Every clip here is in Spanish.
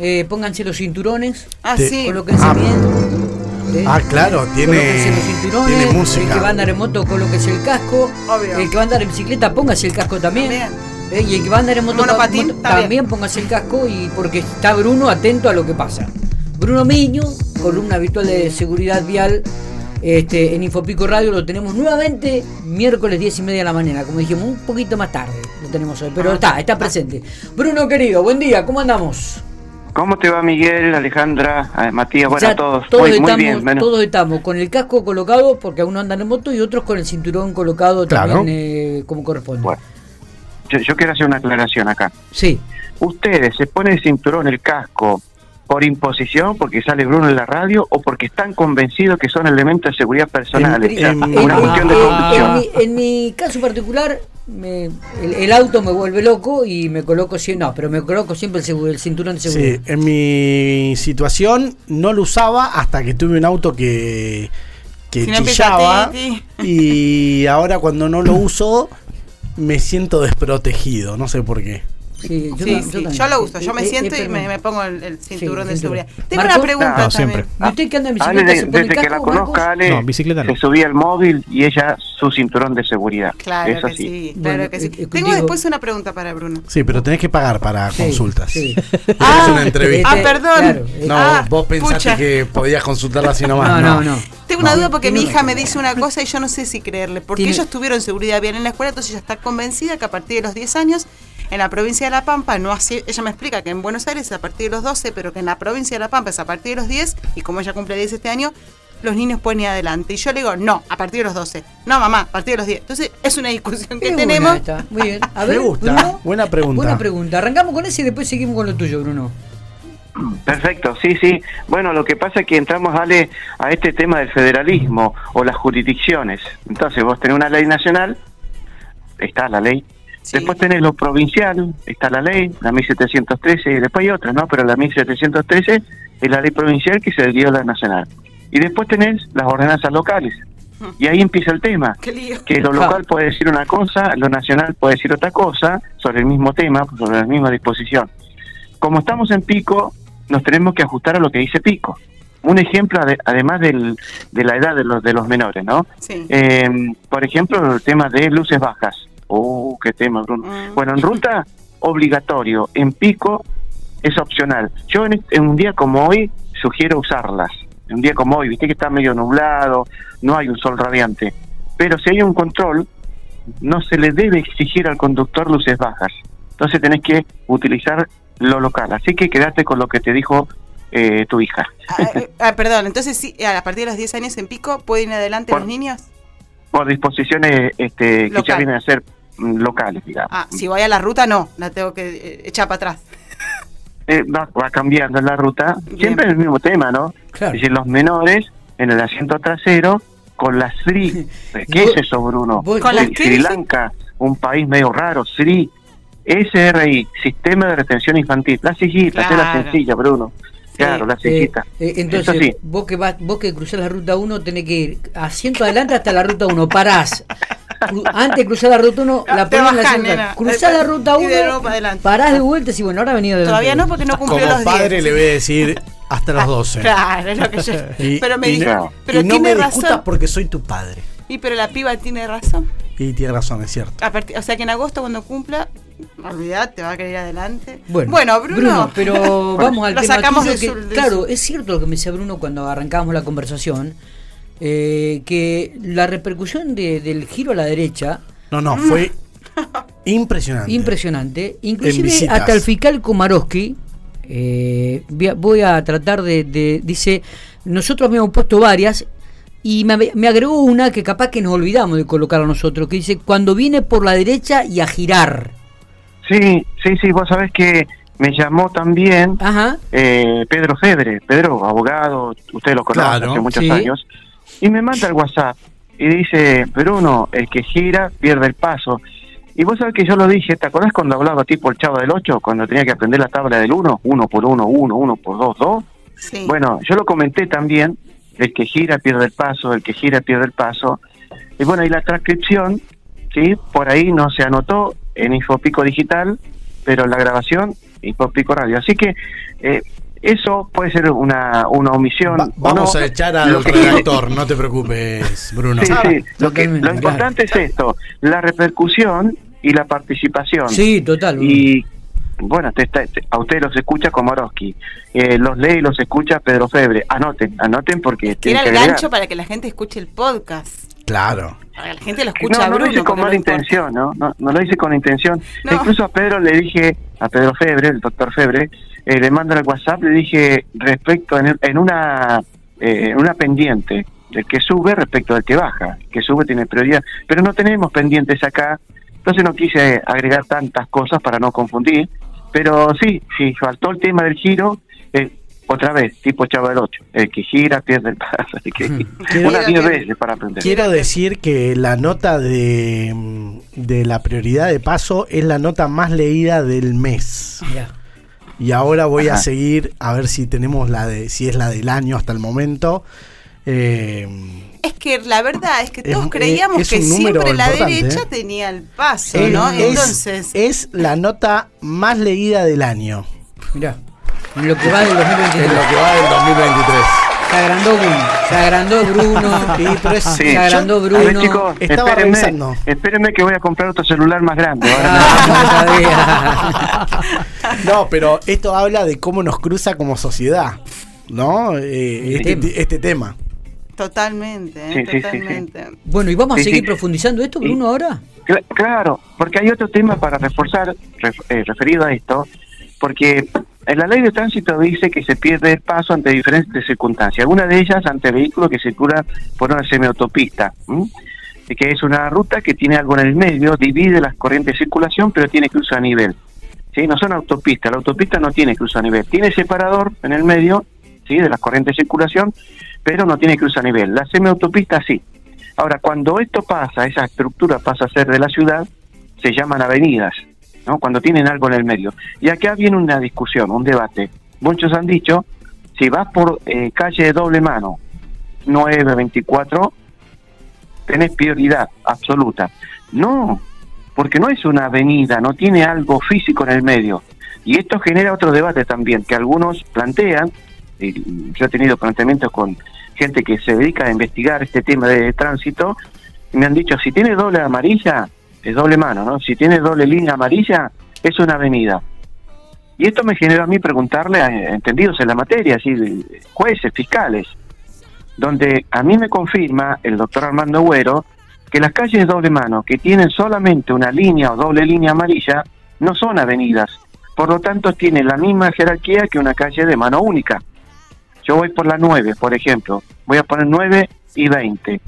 eh, pónganse los cinturones, Ah, sí. colóquense Ah. bien. ¿eh? Ah, claro, tiene, Colóquense los cinturones, tiene el que música. va a andar en moto, colóquese el casco. Obvio. El que va a andar en bicicleta, póngase el casco también. También. Eh, y el que va a andar en moto, Monopatín, moto- también. también póngase el casco y porque está Bruno atento a lo que pasa. Bruno Miño, columna habitual de seguridad vial este, en Infopico Radio, lo tenemos nuevamente miércoles 10 y media de la mañana, como dijimos, un poquito más tarde lo tenemos hoy, pero está, está presente. Bruno querido, buen día, ¿cómo andamos? ¿Cómo te va Miguel, Alejandra, eh, Matías? Bueno, Ya a todos. todos muy, muy estamos, bien. Bueno, todos estamos con el casco colocado porque algunos andan en moto y otros con el cinturón colocado Claro. también eh, como corresponde. Bueno. yo, yo quiero hacer una aclaración acá. Sí, ¿Ustedes se ponen el cinturón, el casco, por imposición, porque sale Bruno en la radio, o porque están convencidos que son elementos de seguridad personales? En- en- una en- cuestión de convicción. en, mi, en mi caso particular, me- el, el auto me vuelve loco y me coloco siempre, no, pero me coloco siempre el, seguro- el cinturón de seguridad. Sí, en mi situación no lo usaba hasta que tuve un auto que, que Si no empieza chillaba ti, y ahora cuando no lo uso me siento desprotegido, no sé por qué. Sí, yo Sí, yo lo uso, yo me Eh, eh, siento y eh, me, me pongo el, el cinturón Sí, de seguridad. Tengo una pregunta No, No, siempre. también. ¿Y usted que anda en Ale, bicicleta se pone que la casco, conozca, Marcos? Ale, No, bicicleta no. se subía al móvil y ella su cinturón de seguridad. Claro Eso que sí, claro Bueno, que sí. eh, Tengo después una pregunta para Bruno. Sí, pero tenés que pagar para Sí, consultas. sí. Ah, es una entrevista. Ah, perdón. Claro, eh, No, Ah, vos pensaste pucha. que podías consultarla así nomás. no, no, no. Tengo una No. duda porque mi hija me dice una cosa y yo no sé si creerle. Porque ellos tuvieron seguridad bien en la escuela, entonces ella está convencida que a partir de los 10 años, en la provincia de La Pampa, no así, ella me explica que en Buenos Aires es a partir de los 12, pero que en la provincia de La Pampa es a partir de los 10, y como ella cumple 10 este año, los niños pueden ir adelante. Y yo le digo, no, a partir de los 12. No, mamá, a partir de los 10. Entonces, es una discusión que tenemos. buena esta, Muy bien. A ver, Me gusta. Bruno. Buena pregunta. Buena pregunta. Arrancamos con ese y después seguimos con lo tuyo, Bruno. Perfecto, sí, sí. Bueno, lo que pasa es que entramos, Ale, a este tema del federalismo o las jurisdicciones. Entonces, vos tenés una ley nacional, está la ley. Sí. Después tenés lo provincial, está la ley, la 1713, y después hay otras, ¿no? Pero la 1713 es la ley provincial que se dio a la nacional. Y después tenés las ordenanzas locales. Y ahí empieza el tema. Qué lío. Que lo local puede decir una cosa, lo nacional puede decir otra cosa, sobre el mismo tema, sobre la misma disposición. Como estamos en pico, nos tenemos que ajustar a lo que dice pico. Un ejemplo, ade- además del, de la edad de los, de los menores, ¿no? Sí. Eh, por ejemplo, el tema de luces bajas. Oh, qué tema, Bruno. Mm. Bueno, en ruta, obligatorio. En pico, es opcional. Yo en, en un día como hoy, sugiero usarlas. En un día como hoy, viste que está medio nublado, no hay un sol radiante. Pero si hay un control, no se le debe exigir al conductor luces bajas. Entonces tenés que utilizar lo local. Así que quédate con lo que te dijo eh, tu hija. Ah, eh, ah, perdón, entonces sí, a partir de los 10 años en pico, ¿pueden ir adelante Por- los niños? Por disposiciones este, que ya vienen a ser locales, digamos. Ah, si voy a la ruta, no, la tengo que eh, echar para atrás. Eh, va, va cambiando la ruta, Bien. siempre el mismo tema, ¿no? Claro. Es decir, los menores en el asiento trasero con la SRI. ¿Qué es eso, Bruno? ¿Con la Sri-? Lanka, un país medio raro, SRI. SRI, Sistema de Retención Infantil. La sillita, es la Claro. sencilla, Bruno. Claro, la Eh, sillita. eh, entonces, sí. vos que vas, vos que cruzás la ruta 1 tenés que ir asiento adelante hasta la ruta 1, parás. Antes de cruzar la ruta 1, Ah, la te ponés en la asiento. nena. Cruzás la ruta Y 1, de nuevo para adelante. parás de vuelta y decís, bueno, ahora ha venido de Todavía no, porque no cumplió Como los padre 10. le voy a decir hasta los 12. Claro, es lo que yo. Y, pero me y dijo, no, pero y no tiene me discutas razón. porque soy tu padre. Y pero la piba tiene razón. Y tiene razón, es cierto. A partir- o sea que en agosto cuando cumpla, olvidate, te va a querer ir adelante. Bueno, Bruno. pero vamos al Lo tema sacamos tuyo de que, su- de claro, su- es cierto lo que me decía Bruno cuando arrancábamos la conversación, eh, que la repercusión de- del giro a la derecha, No, no, fue impresionante. impresionante, inclusive hasta el fiscal Komarowski, eh, voy a- tratar de, de- dice, nosotros habíamos puesto varias y me, me agregó una que capaz que nos olvidamos de colocar a nosotros, que dice, cuando viene por la derecha y a girar. Sí, sí, sí, vos sabés que me llamó también Ajá. eh, Pedro Fedre, Pedro, abogado, usted lo conoce Claro, hace muchos sí. años, y me manda el WhatsApp y dice, Bruno, el que gira pierde el paso. Y vos sabés que yo lo dije, ¿te acordás cuando hablaba tipo el chavo del 8, cuando tenía que aprender la tabla del 1? 1 por 1, 1, 1 por 2, 2. Sí. Bueno, yo lo comenté también, el que gira pierde el paso, el que gira pierde el paso. Y bueno, y la transcripción, ¿sí? Por ahí no se anotó en Infopico Digital, pero la grabación, Infopico Radio. Así que Eh, eso puede ser una, una omisión. Va- vamos no. a echar al Lo que- redactor, no te preocupes, Bruno. Sí, sí. Lo, que, Totalmente, lo importante es esto, la repercusión y la participación. Sí, total. Y bueno, te está- te- a ustedes los escucha Komorowski, eh, los lee y los escucha Pedro Febre. Anoten, anoten porque que el gancho para que la gente escuche el podcast. Claro. La gente lo No, no Bruno. lo hice con mala intención, ¿no? ¿no? No lo hice con intención. No. Incluso a Pedro le dije, a Pedro Febre, el doctor Febre, eh, le mando el WhatsApp, le dije respecto en, en una eh, una pendiente del que sube respecto del que baja. El que sube tiene prioridad, pero no tenemos pendientes acá, entonces no quise agregar tantas cosas para no confundir. Pero sí, sí, faltó el tema del giro. eh, otra vez, tipo 8, el que gira pierde el paso, así que Quiero- unas 10 veces para aprender. Quiero decir que la nota de, mm, de la prioridad de paso es la nota más leída del mes. Mirá. Y ahora voy a seguir a ver si tenemos la de, si es la del año hasta el momento. Eh, Es que la verdad es que todos es- creíamos es que siempre la derecha ¿eh? tenía el paso, es, ¿no? es- Entonces, es la nota más leída del año. Mirá. En lo que va del En 2023. lo que va del 2023. Se agrandó Bruno. Se agrandó Bruno. Sí, pero es- Sí. Se agrandó ver, Bruno. chicos, Estaba espérenme, revisando. espérenme que voy a comprar otro celular más grande. Ahora Ah, no sabía. No, pero esto habla de cómo nos cruza como sociedad, ¿no? Eh, este, tema. este tema. totalmente, ¿eh? Sí, sí, sí, sí. totalmente. Bueno, ¿y vamos a seguir sí. profundizando esto, Bruno, ahora? Cla- Claro, porque hay otro tema para reforzar ref- eh, referido a esto, porque en la ley de tránsito dice que se pierde el paso ante diferentes circunstancias, algunas de ellas ante vehículos que circulan por una semiautopista. Y que es una ruta que tiene algo en el medio, divide las corrientes de circulación, pero tiene cruce a nivel. ¿sí? No son autopistas, la autopista no tiene cruce a nivel, tiene separador en el medio ¿sí? de las corrientes de circulación, pero no tiene cruce a nivel. La semiautopista sí. Ahora, cuando esto pasa, esa estructura pasa a ser de la ciudad, se llaman avenidas, ¿no? Cuando tienen algo en el medio. Y acá viene una discusión, un debate. Muchos han dicho, si vas por eh, calle de doble mano, 924, tenés prioridad absoluta. No, porque no es una avenida, no tiene algo físico en el medio. Y esto genera otro debate también, que algunos plantean, y yo he tenido planteamientos con gente que se dedica a investigar este tema de tránsito, y me han dicho, si tiene doble amarilla, es doble mano, ¿no? Si tiene doble línea amarilla, es una avenida. Y esto me generó a mí preguntarle a entendidos en la materia, así, jueces, fiscales, donde a mí me confirma el doctor Armando Güero que las calles doble mano que tienen solamente una línea o doble línea amarilla no son avenidas, por lo tanto tienen la misma jerarquía que una calle de mano única. Yo voy por la 9, por ejemplo, voy a poner 9 y 20.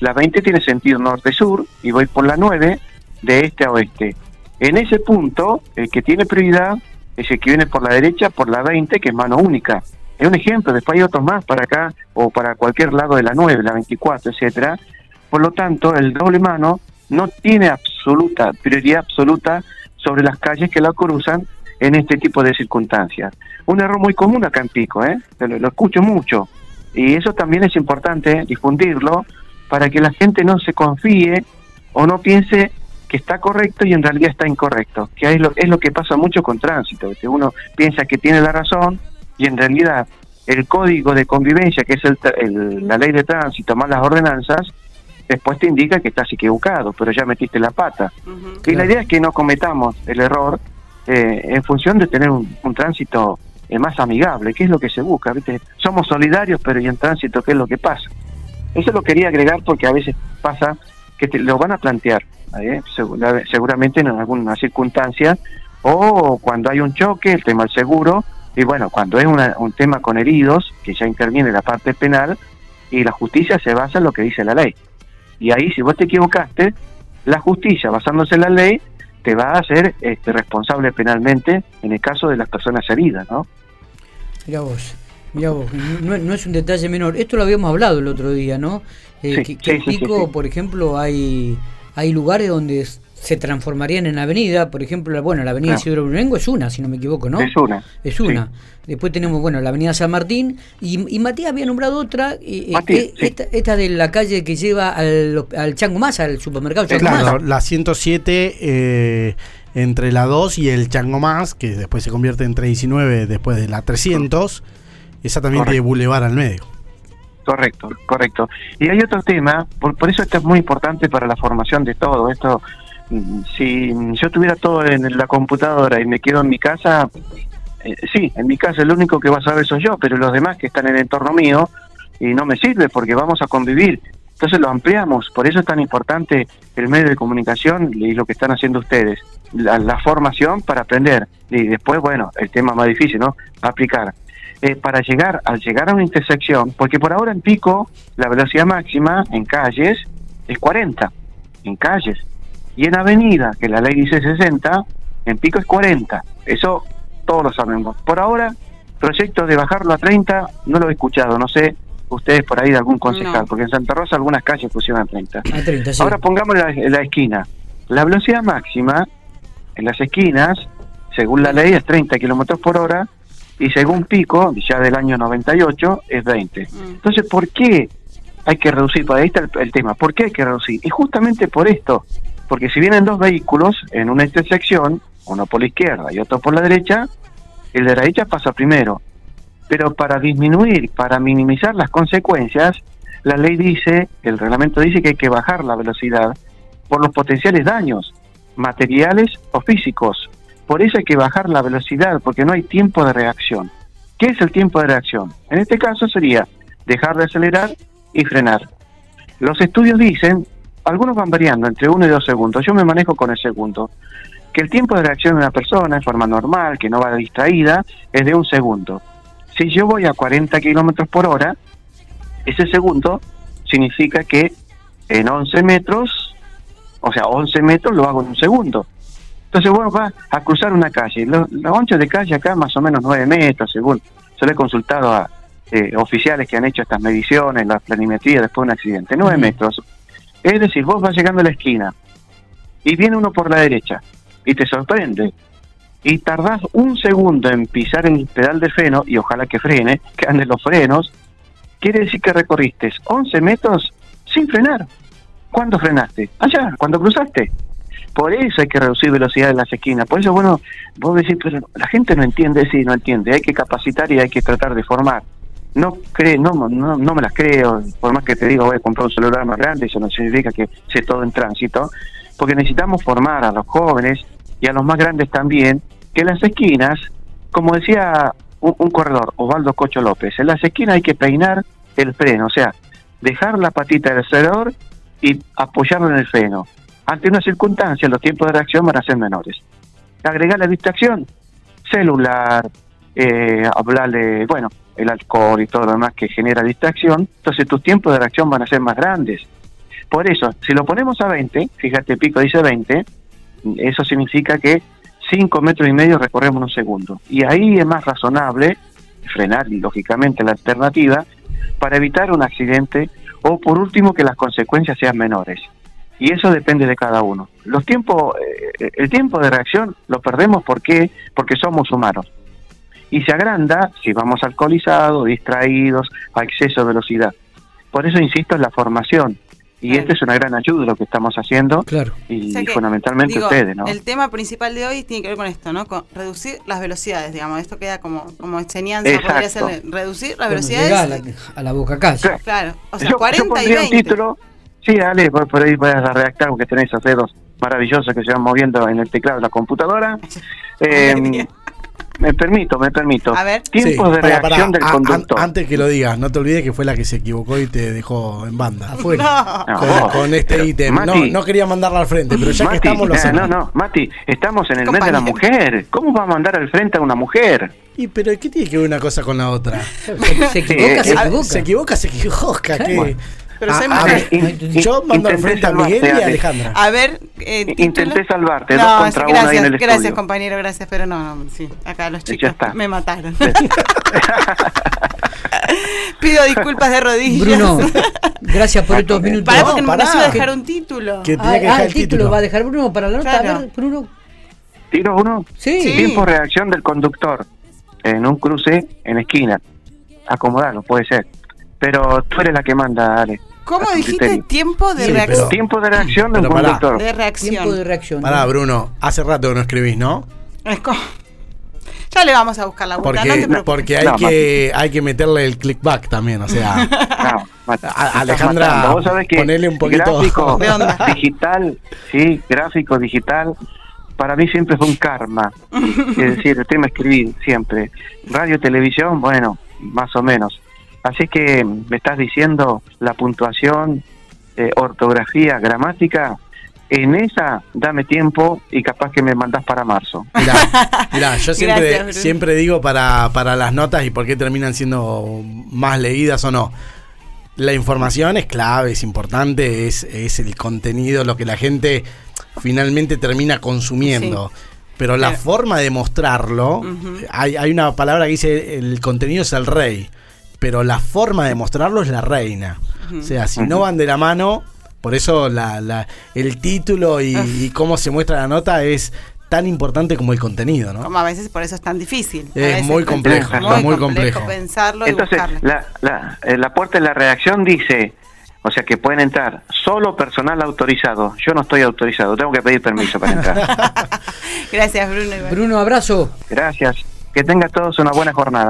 La 20 tiene sentido norte-sur y voy por la 9 de este a oeste. En ese punto, el que tiene prioridad es el que viene por la derecha, por la 20, que es mano única. Es un ejemplo, después hay otros más para acá o para cualquier lado de la 9, la 24, etcétera. Por lo tanto, el doble mano no tiene absoluta prioridad absoluta sobre las calles que la cruzan en este tipo de circunstancias. Un error muy común acá en Pico, ¿eh? lo, lo escucho mucho. Y eso también es importante difundirlo para que la gente no se confíe o no piense que está correcto y en realidad está incorrecto, que es lo, es lo que pasa mucho con tránsito, que uno piensa que tiene la razón y en realidad el código de convivencia, que es el, el, la ley de tránsito más las ordenanzas, después te indica que estás equivocado, pero ya metiste la pata. Y Claro. la idea es que no cometamos el error eh, en función de tener un, un tránsito eh, más amigable, que es lo que se busca. ¿viste? Somos solidarios, pero ¿y en tránsito qué es lo que pasa? Eso lo quería agregar porque a veces pasa que te lo van a plantear, ¿eh? Segura- seguramente en alguna circunstancia, o cuando hay un choque, el tema del seguro, y bueno, cuando es una- un tema con heridos, que ya interviene la parte penal, y la justicia se basa en lo que dice la ley. Y ahí, si vos te equivocaste, la justicia, basándose en la ley, te va a hacer este, responsable penalmente en el caso de las personas heridas, ¿no? Mira vos, mira vos, no, no es un detalle menor. Esto lo habíamos hablado el otro día, ¿no? Eh, Sí, que, que sí, en sí, sí, Pico, sí. por ejemplo, hay, hay lugares donde se transformarían en avenida, por ejemplo, la- bueno, la avenida Claro. Isidro Brunengo es una, si no me equivoco, ¿no? Es una. Es sí. una. Después tenemos, bueno, la avenida San Martín y, y Matías había nombrado otra, eh, eh, Matías, eh, sí. esta, esta de la calle que lleva al, al Chango Más, al supermercado Chango Claro, Más. la 107 eh, entre la 2 y el Chango Más, que después se convierte en 319 después de la 300. Esa también Correcto. tiene Boulevard al medio. Correcto, correcto. Y hay otro tema, por, por eso esto es muy importante para la formación de todo. Esto, si yo tuviera todo en la computadora y me quedo en mi casa, eh, sí, en mi casa el único que va a saber soy yo, pero los demás que están en el entorno mío y no me sirve porque vamos a convivir. Entonces lo ampliamos, por eso es tan importante el medio de comunicación y lo que están haciendo ustedes, la, la formación para aprender y después, bueno, el tema más difícil, ¿no? Aplicar. Eh, para llegar, al llegar a una intersección, porque por ahora en pico la velocidad máxima en calles es 40, en calles, y en avenida, que la ley dice 60, en pico es 40, eso todos lo sabemos. Por ahora, proyecto de bajarlo a 30, no lo he escuchado, no sé ustedes por ahí de algún concejal, No. porque en Santa Rosa algunas calles pusieron a 30. A 30, sí. Ahora pongamos la, la esquina. La velocidad máxima en las esquinas, según la ley, es 30 kilómetros por hora y según pico, ya del año 98, es 20. Mm. Entonces, ¿por qué hay que reducir? Por ahí está el, el tema. ¿Por qué hay que reducir? Y justamente por esto. Porque si vienen dos vehículos en una intersección, uno por la izquierda y otro por la derecha, el de la derecha pasa primero. Pero para disminuir, para minimizar las consecuencias, la ley dice, el reglamento dice que hay que bajar la velocidad por los potenciales daños, materiales o físicos. Por eso hay que bajar la velocidad, porque no hay tiempo de reacción. ¿Qué es el tiempo de reacción? En este caso sería dejar de acelerar y frenar. Los estudios dicen, algunos van variando entre uno y dos segundos, yo me manejo con el segundo, que el tiempo de reacción de una persona en forma normal, que no va distraída, es de un segundo. Si yo voy a 40 kilómetros por hora, ese segundo significa que en 11 metros, o sea, 11 metros lo hago en un segundo. Entonces, bueno, va a cruzar una calle. Lo- Los anchos de calle acá más o menos 9 metros, según. Yo le he consultado a eh, oficiales que han hecho estas mediciones, la planimetría después de un accidente. 9 Ujú. metros. Es decir, vos vas llegando a la esquina y viene uno por la derecha y te sorprende. Y tardás un segundo en pisar el pedal de freno y ojalá que frene, que anden los frenos. Quiere decir que recorriste 11 metros sin frenar. ¿Cuándo frenaste? Allá, cuando cruzaste. Por eso hay que reducir velocidad en las esquinas. Por eso, bueno, vos decís, pero la gente no entiende, sí, no entiende. Hay que capacitar y hay que tratar de formar. No cree, no, no, no me las creo. Por más que te diga, voy a comprar un celular más grande, eso no significa que sé todo en tránsito. Porque necesitamos formar a los jóvenes y a los más grandes también, que en las esquinas, como decía un, un corredor, Osvaldo Cocho López, en las esquinas hay que peinar el freno, o sea, dejar la patita del acelerador y apoyarlo en el freno. Ante una circunstancia, los tiempos de reacción van a ser menores. Agregar la distracción, celular, eh, hablarle, bueno, el alcohol y todo lo demás que genera distracción, entonces tus tiempos de reacción van a ser más grandes. Por eso, si lo ponemos a 20, fíjate, Pico dice 20, eso significa que 5 metros y medio recorremos en un segundo. Y ahí es más razonable frenar, lógicamente, la alternativa para evitar un accidente o, por último, que las consecuencias sean menores. Y eso depende de cada uno. Los tiempos, eh, el tiempo de reacción lo perdemos porque porque somos humanos. Y se agranda si vamos alcoholizados, distraídos, a exceso de velocidad. Por eso insisto en la formación. Y Claro. esta es una gran ayuda lo que estamos haciendo Claro. y O sea que, fundamentalmente digo, ustedes, ¿no? El tema principal de hoy tiene que ver con esto, ¿no? Con reducir las velocidades, digamos. Esto queda como, como enseñanza, podría Exacto. ser reducir las velocidades. a la, a la boca calle. Claro. Claro, o sea, yo, yo 40 y pondría 20. un título, sí, dale, por, por ahí puedes redactar porque tenés esos dedos maravillosos que se van moviendo en el teclado de la computadora. Eh, me permito, me permito. A ver. Tiempos Sí, de pará, reacción del A- an- antes que lo digas, no te olvides que fue la que se equivocó y te dejó en banda. Afuera. No. Con, este ítem. No, no quería mandarla al frente, pero ya que Mati, estamos lo eh, no, no, Mati, estamos en el mes de la Compañero. mujer. ¿Cómo va a mandar al frente a una mujer? Y pero ¿qué tiene que ver una cosa con la otra? Se equivoca, se eh, equivoca. Se equivoca, se equivoca. ¿qué? Bueno. Pero Ah, a ver, In- yo mando al intenté frente a Miguel y salvarte, a Ale. Alejandra. A ver, eh, intenté título. salvarte, No, dos contra ahí gracias, en el gracias estudio. compañero, gracias, pero no, no, sí, acá los chicos está. me mataron. Pido disculpas de rodillas. Bruno, gracias por estos minutos. Pará porque No, pará. a dejar un título. Que Ah, tenía que ah, dejar el título va a dejar Bruno para la nota. Claro. A ver, Bruno. Tiro uno. Sí. Sí. Tiempo reacción del conductor en un cruce en esquina. Acomodarlo, puede ser. Pero tú eres la que manda, Ale. ¿Cómo dijiste tiempo de Sí, reacción? pero- Tiempo de reacción de un conductor. De reacción. Tiempo de reacción. Pará, Bruno, hace rato que no escribís, ¿no? Es como- Ya le vamos a buscar la vuelta, no te Porque, preocupes. porque hay, No, que, hay que meterle el clickback también, o sea. No, Mati, A- me estás Alejandra. Vos sabés que ponele un poquito- gráfico De onda. digital, sí, gráfico digital, para mí siempre fue un karma. es decir, el tema escribir siempre. Radio, televisión, bueno, más o menos. Así que me estás diciendo la puntuación, eh, ortografía, gramática. En esa, dame tiempo y capaz que me mandás para marzo. Mirá, mirá, yo siempre, Gracias, siempre digo para, para las notas y por qué terminan siendo más leídas o no. La información es clave, es importante, es, es el contenido, lo que la gente finalmente termina consumiendo. Pero la Claro. forma de mostrarlo, hay, hay una palabra que dice el contenido es el rey, pero la forma de mostrarlo es la reina. O sea, si no van de la mano, por eso la, la- el título y, y cómo se muestra la nota es tan importante como el contenido, ¿no? Como a veces por eso es tan difícil. Es veces muy es complejo, muy, muy complejo, complejo. pensarlo y Entonces, buscarlo. la, la, eh, la puerta de la redacción dice, o sea que pueden entrar solo personal autorizado. Yo no estoy autorizado, tengo que pedir permiso para entrar. Gracias, Bruno. Bruno, abrazo. Gracias. Que tengan todos una buena jornada.